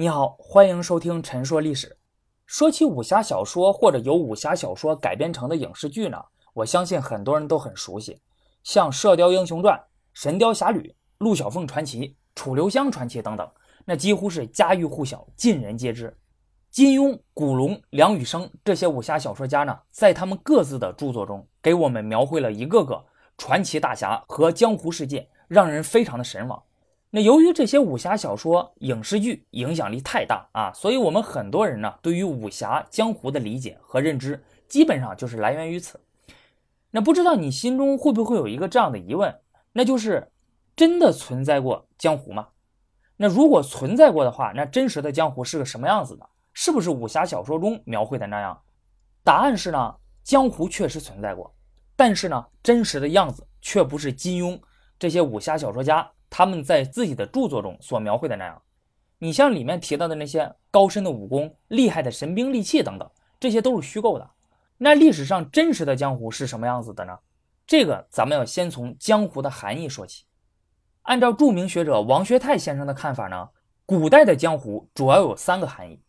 你好，欢迎收听《陈说历史》。说起武侠小说或者由武侠小说改编成的影视剧呢，我相信很多人都很熟悉，像《射雕英雄传》《神雕侠侣》《陆小凤传奇》《楚留香传奇》等等，那几乎是家喻户晓，尽人皆知。金庸、古龙、梁羽生这些武侠小说家呢，在他们各自的著作中，给我们描绘了一个个传奇大侠和江湖世界，让人非常的神往。那由于这些武侠小说、影视剧影响力太大啊，所以我们很多人呢，对于武侠江湖的理解和认知，基本上就是来源于此。那不知道你心中会不会有一个这样的疑问，那就是真的存在过江湖吗？那如果存在过的话，那真实的江湖是个什么样子的？是不是武侠小说中描绘的那样？答案是呢，江湖确实存在过，但是呢，真实的样子却不是金庸这些武侠小说家。他们在自己的著作中所描绘的那样，你像里面提到的那些高深的武功、厉害的神兵利器等等，这些都是虚构的。那历史上真实的江湖是什么样子的呢？这个咱们要先从江湖的含义说起。按照著名学者王学泰先生的看法呢，古代的江湖主要有三个含义。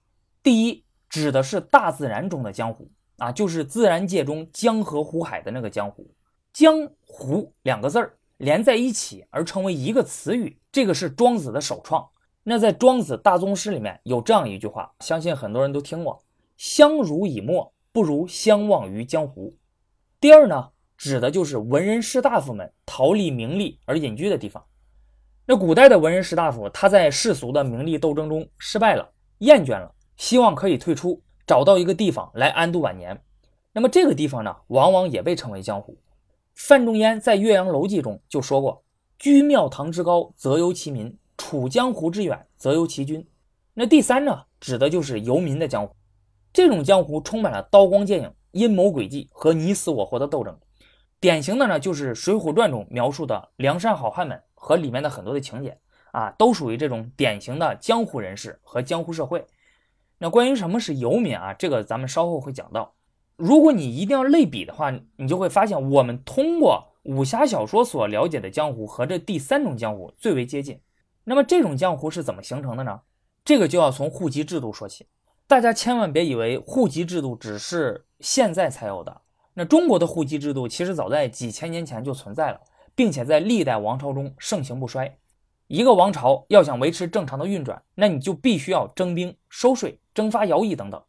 第一，指的是大自然中的江湖啊，就是自然界中江河湖海的那个江湖。江湖两个字儿。连在一起而成为一个词语，这个是庄子的首创。那在《庄子大宗师》里面有这样一句话，相信很多人都听过：“相濡以沫，不如相忘于江湖。”第二呢，指的就是文人士大夫们逃离名利而隐居的地方。那古代的文人士大夫，他在世俗的名利斗争中失败了，厌倦了，希望可以退出，找到一个地方来安度晚年。那么这个地方呢，往往也被称为江湖。范仲淹在《岳阳楼记》中就说过：“居庙堂之高，则忧其民；处江湖之远，则忧其君。”那第三呢，指的就是游民的江湖。这种江湖充满了刀光剑影、阴谋诡计和你死我活的斗争。典型的呢，就是《水浒传》中描述的梁山好汉们和里面的很多的情节啊，都属于这种典型的江湖人士和江湖社会。那关于什么是游民啊，这个咱们稍后会讲到。如果你一定要类比的话，你就会发现，我们通过武侠小说所了解的江湖和这第三种江湖最为接近。那么这种江湖是怎么形成的呢？这个就要从户籍制度说起。大家千万别以为户籍制度只是现在才有的，那中国的户籍制度其实早在几千年前就存在了，并且在历代王朝中盛行不衰。一个王朝要想维持正常的运转，那你就必须要征兵、收税、征发徭役等等。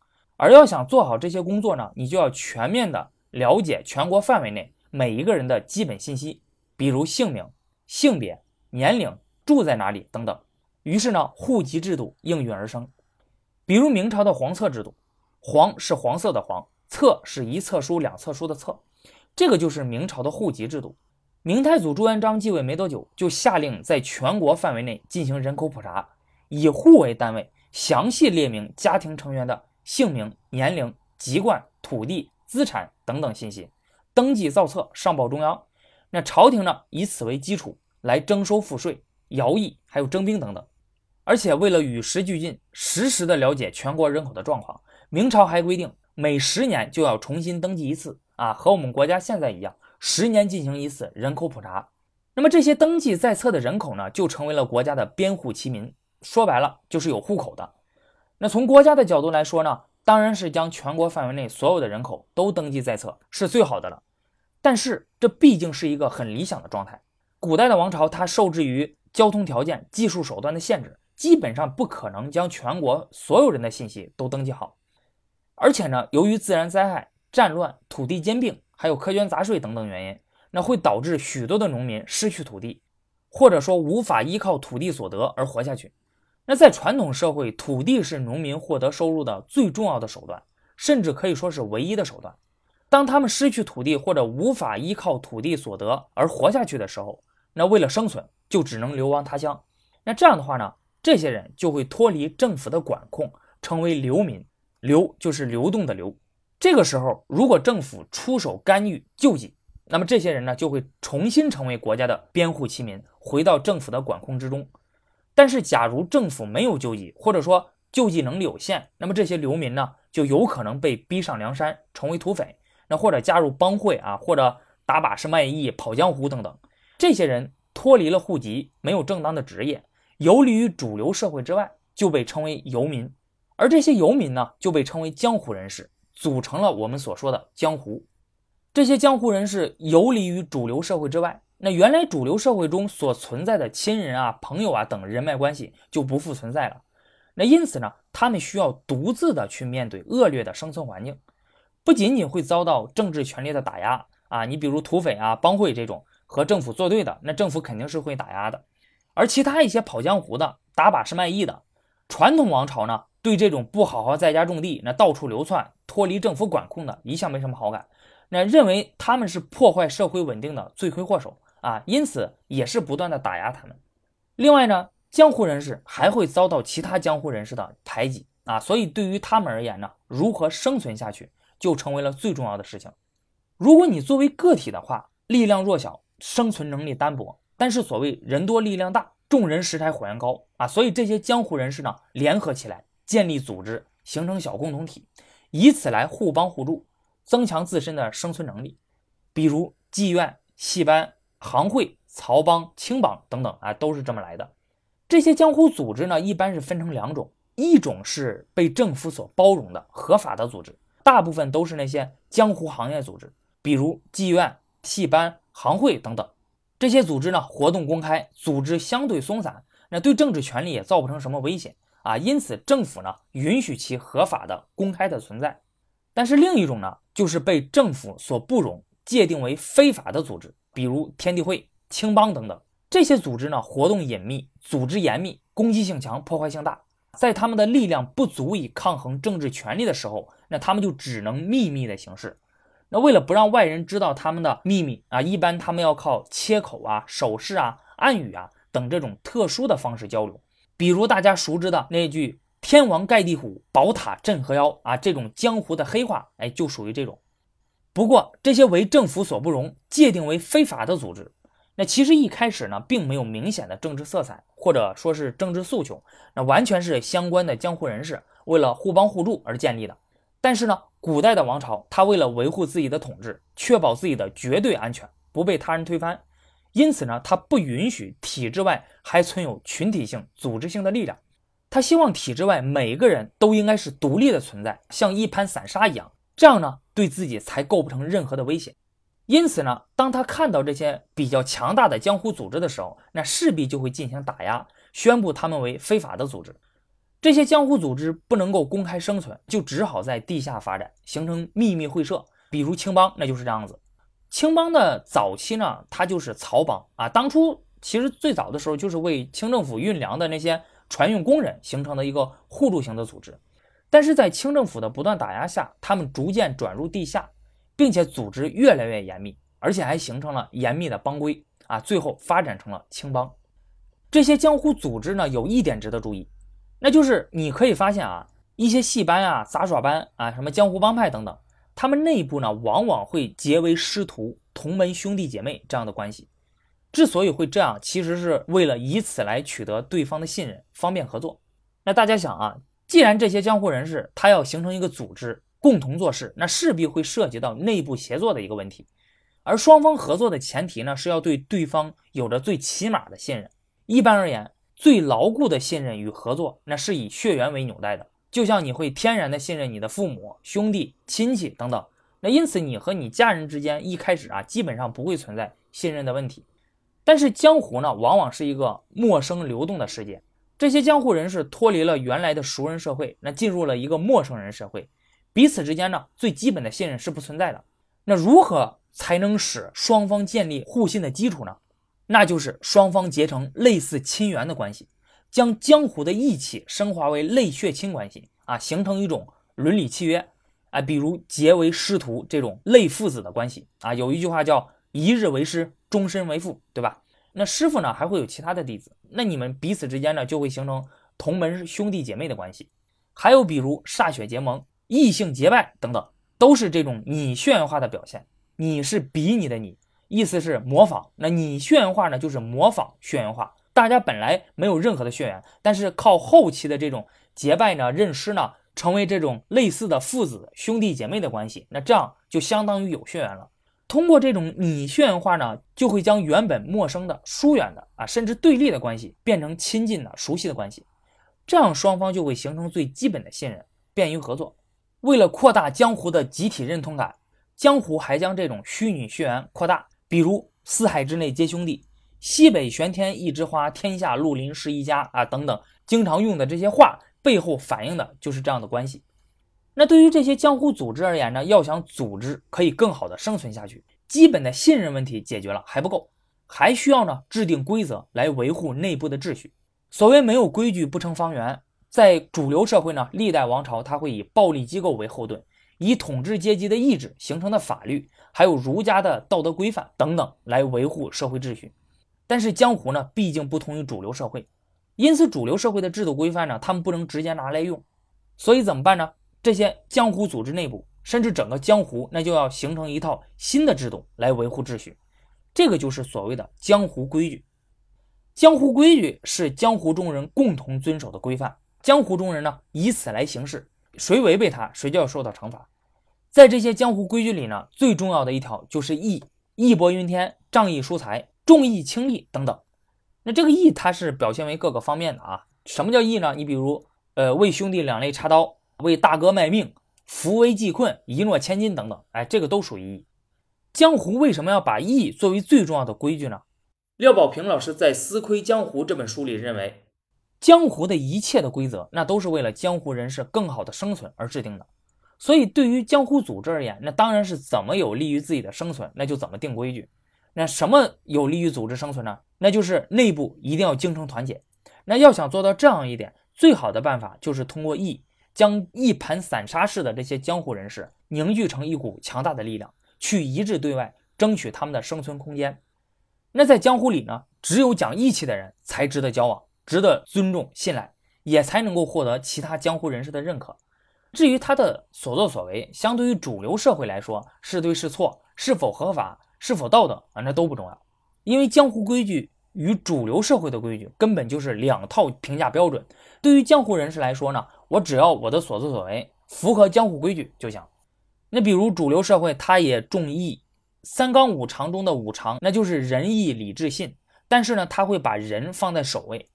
而要想做好这些工作呢，你就要全面的了解全国范围内每一个人的基本信息，比如姓名、性别、年龄、住在哪里等等。于是呢，户籍制度应运而生。比如明朝的黄册制度，黄是黄色的黄，册是一册书两册书的册，这个就是明朝的户籍制度。明太祖朱元璋继位没多久，就下令在全国范围内进行人口普查，以户为单位，详细列明家庭成员的。姓名、年龄、籍贯、土地、资产等等信息，登记造册，上报中央。那朝廷呢，以此为基础来征收赋税、徭役，还有征兵等等。而且为了与时俱进，实时的了解全国人口的状况，明朝还规定每十年就要重新登记一次啊，和我们国家现在一样，十年进行一次人口普查。那么这些登记在册的人口呢，就成为了国家的编户齐民，说白了就是有户口的。那从国家的角度来说呢，当然是将全国范围内所有的人口都登记在册是最好的了。但是这毕竟是一个很理想的状态。古代的王朝它受制于交通条件、技术手段的限制，基本上不可能将全国所有人的信息都登记好。而且呢，由于自然灾害、战乱、土地兼并，还有苛捐杂税等等原因，那会导致许多的农民失去土地，或者说无法依靠土地所得而活下去。那在传统社会，土地是农民获得收入的最重要的手段，甚至可以说是唯一的手段。当他们失去土地或者无法依靠土地所得而活下去的时候，那为了生存，就只能流亡他乡。那这样的话呢，这些人就会脱离政府的管控，成为流民。流就是流动的流。这个时候，如果政府出手干预救济，那么这些人呢，就会重新成为国家的编户齐民，回到政府的管控之中。但是，假如政府没有救济，或者说救济能力有限，那么这些流民呢，就有可能被逼上梁山，成为土匪，那或者加入帮会啊，或者打把式卖艺、跑江湖等等。这些人脱离了户籍，没有正当的职业，游离于主流社会之外，就被称为游民，而这些游民呢就被称为江湖人士，组成了我们所说的江湖。这些江湖人士游离于主流社会之外，那原来主流社会中所存在的亲人啊、朋友啊等人脉关系就不复存在了。那因此呢，他们需要独自的去面对恶劣的生存环境，不仅仅会遭到政治权力的打压啊，你比如土匪啊、帮会这种和政府作对的，那政府肯定是会打压的。而其他一些跑江湖的、打把式卖艺的，传统王朝呢，对这种不好好在家种地、那到处流窜、脱离政府管控的，一向没什么好感，那认为他们是破坏社会稳定的罪魁祸首啊，因此也是不断的打压他们。另外呢。江湖人士还会遭到其他江湖人士的排挤啊，所以对于他们而言呢，如何生存下去就成为了最重要的事情。如果你作为个体的话，力量弱小，生存能力单薄，但是所谓人多力量大，众人拾柴火焰高啊，所以这些江湖人士呢，联合起来建立组织，形成小共同体，以此来互帮互助，增强自身的生存能力。比如妓院、戏班、行会、漕帮、青帮等等啊，都是这么来的。这些江湖组织呢，一般是分成两种，一种是被政府所包容的合法的组织，大部分都是那些江湖行业组织，比如妓院、戏班、行会等等。这些组织呢，活动公开，组织相对松散，那对政治权力也造不成什么威胁啊，因此政府呢允许其合法的、公开的存在。但是另一种呢，就是被政府所不容，界定为非法的组织，比如天地会、青帮等等。这些组织呢，活动隐秘，组织严密，攻击性强，破坏性大。在他们的力量不足以抗衡政治权力的时候，那他们就只能秘密的行事。那为了不让外人知道他们的秘密啊，一般他们要靠切口啊、手势啊、暗语啊等这种特殊的方式交流。比如大家熟知的那句“天王盖地虎，宝塔镇河妖”啊，这种江湖的黑话，哎，就属于这种。不过这些为政府所不容，界定为非法的组织。那其实一开始呢，并没有明显的政治色彩，或者说是政治诉求，那完全是相关的江湖人士为了互帮互助而建立的。但是呢，古代的王朝，他为了维护自己的统治，确保自己的绝对安全，不被他人推翻，因此呢，他不允许体制外还存有群体性、组织性的力量。他希望体制外每个人都应该是独立的存在，像一盘散沙一样，这样呢，对自己才构不成任何的威胁。因此呢，当他看到这些比较强大的江湖组织的时候，那势必就会进行打压，宣布他们为非法的组织。这些江湖组织不能够公开生存，就只好在地下发展，形成秘密会社。比如青帮，那就是这样子。青帮的早期呢，它就是曹帮啊。当初其实最早的时候，就是为清政府运粮的那些船运工人形成的一个互助型的组织。但是在清政府的不断打压下，他们逐渐转入地下。并且组织越来越严密，而且还形成了严密的帮规啊，最后发展成了青帮。这些江湖组织呢，有一点值得注意，那就是你可以发现啊，一些戏班啊、杂耍班啊、什么江湖帮派等等，他们内部呢，往往会结为师徒、同门兄弟姐妹这样的关系。之所以会这样，其实是为了以此来取得对方的信任，方便合作。那大家想啊，既然这些江湖人士他要形成一个组织。共同做事，那势必会涉及到内部协作的一个问题，而双方合作的前提呢，是要对对方有着最起码的信任。一般而言，最牢固的信任与合作，那是以血缘为纽带的，就像你会天然的信任你的父母、兄弟、亲戚等等。那因此，你和你家人之间一开始啊，基本上不会存在信任的问题。但是江湖呢，往往是一个陌生流动的世界，这些江湖人士脱离了原来的熟人社会，那进入了一个陌生人社会。彼此之间呢，最基本的信任是不存在的。那如何才能使双方建立互信的基础呢？那就是双方结成类似亲缘的关系，将江湖的义气升华为类血亲关系啊，形成一种伦理契约啊，比如结为师徒这种类父子的关系啊。有一句话叫“一日为师，终身为父”，对吧？那师傅呢，还会有其他的弟子，那你们彼此之间呢，就会形成同门兄弟姐妹的关系。还有比如歃血结盟。异性结拜等等，都是这种你血缘化的表现。你是比你的你，意思是模仿。那你血缘化呢，就是模仿血缘化。大家本来没有任何的血缘，但是靠后期的这种结拜呢、认师呢，成为这种类似的父子、兄弟姐妹的关系。那这样就相当于有血缘了。通过这种拟血缘化呢，就会将原本陌生的、疏远的啊，甚至对立的关系，变成亲近的、熟悉的关系。这样双方就会形成最基本的信任，便于合作。为了扩大江湖的集体认同感，江湖还将这种虚拟血缘扩大，比如“四海之内皆兄弟”“西北玄天一枝花，天下绿林是一家”啊等等，经常用的这些话背后反映的就是这样的关系。那对于这些江湖组织而言呢，要想组织可以更好的生存下去，基本的信任问题解决了还不够，还需要呢制定规则来维护内部的秩序。所谓没有规矩不成方圆，在主流社会呢，历代王朝它会以暴力机构为后盾，以统治阶级的意志形成的法律，还有儒家的道德规范等等来维护社会秩序。但是江湖呢，毕竟不同于主流社会，因此主流社会的制度规范呢，他们不能直接拿来用，所以怎么办呢？这些江湖组织内部，甚至整个江湖，那就要形成一套新的制度来维护秩序。这个就是所谓的江湖规矩。江湖规矩是江湖中人共同遵守的规范，江湖中人呢以此来行事，谁违背它，谁就要受到惩罚。在这些江湖规矩里呢，最重要的一条就是义，义薄云天，仗义疏财，重义轻利等等。那这个义，它是表现为各个方面的啊。什么叫义呢？你比如，呃，为兄弟两肋插刀。为大哥卖命，扶危济困，一诺千金等等，哎，这个都属于义。江湖为什么要把义作为最重要的规矩呢？廖宝平老师在《思窥江湖》这本书里认为，江湖的一切的规则，那都是为了江湖人士更好的生存而制定的。所以，对于江湖组织而言，那当然是怎么有利于自己的生存，那就怎么定规矩。那什么有利于组织生存呢？那就是内部一定要精诚团结。那要想做到这样一点，最好的办法就是通过义。将一盘散沙式的这些江湖人士凝聚成一股强大的力量，去一致对外争取他们的生存空间。那在江湖里呢，只有讲义气的人才值得交往，值得尊重信赖，也才能够获得其他江湖人士的认可。至于他的所作所为，相对于主流社会来说，是对是错，是否合法，是否道德啊，那都不重要，因为江湖规矩。与主流社会的规矩根本就是两套评价标准。对于江湖人士来说呢，我只要我的所作所为符合江湖规矩就行。那比如主流社会，他也重义，三纲五常中的五常，那就是仁义礼智信。但是呢，他会把人放在首位。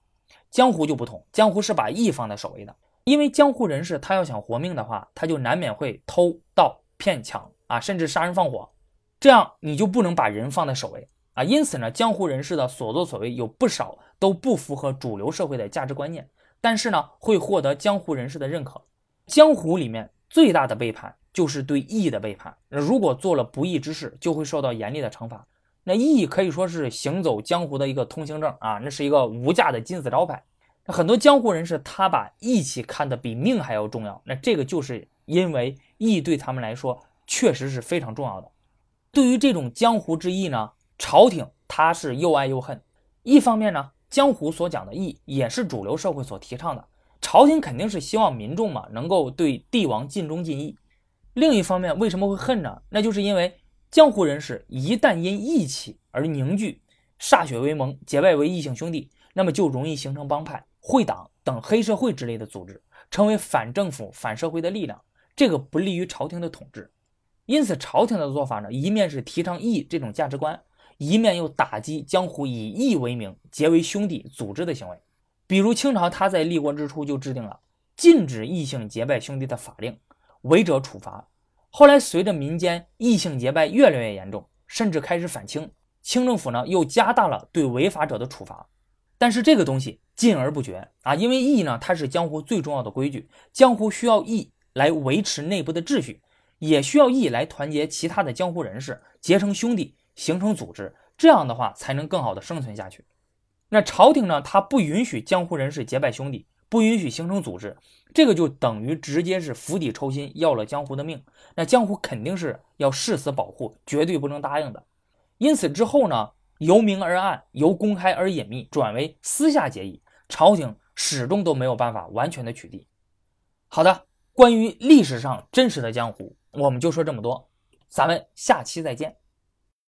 江湖就不同，江湖是把义放在首位的。因为江湖人士他要想活命的话，他就难免会偷盗骗抢啊，甚至杀人放火。这样你就不能把人放在首位。啊，因此呢，江湖人士的所作所为有不少都不符合主流社会的价值观念，但是呢，会获得江湖人士的认可。江湖里面最大的背叛就是对义的背叛，如果做了不义之事，就会受到严厉的惩罚。那义可以说是行走江湖的一个通行证啊，那是一个无价的金字招牌。很多江湖人士他把义气看得比命还要重要，那这个就是因为义对他们来说确实是非常重要的。对于这种江湖之义呢？朝廷他是又爱又恨，一方面呢，江湖所讲的义也是主流社会所提倡的，朝廷肯定是希望民众嘛能够对帝王尽忠尽义。另一方面，为什么会恨呢？那就是因为江湖人士一旦因义气而凝聚，歃血为盟，结拜为异姓兄弟，那么就容易形成帮派、会党等黑社会之类的组织，成为反政府、反社会的力量，这个不利于朝廷的统治。因此，朝廷的做法呢，一面是提倡义这种价值观。一面又打击江湖以义为名结为兄弟组织的行为，比如清朝他在立国之初就制定了禁止异姓结拜兄弟的法令，违者处罚。后来随着民间异姓结拜越来越严重，甚至开始反清，清政府呢又加大了对违法者的处罚。但是这个东西禁而不绝啊，因为义呢它是江湖最重要的规矩，江湖需要义来维持内部的秩序，也需要义来团结其他的江湖人士，结成兄弟。形成组织，这样的话才能更好的生存下去。那朝廷呢？他不允许江湖人士结拜兄弟，不允许形成组织，这个就等于直接是釜底抽薪，要了江湖的命。那江湖肯定是要誓死保护，绝对不能答应的。因此之后呢，由明而暗，由公开而隐秘，转为私下结义，朝廷始终都没有办法完全的取缔。好的，关于历史上真实的江湖，我们就说这么多，咱们下期再见。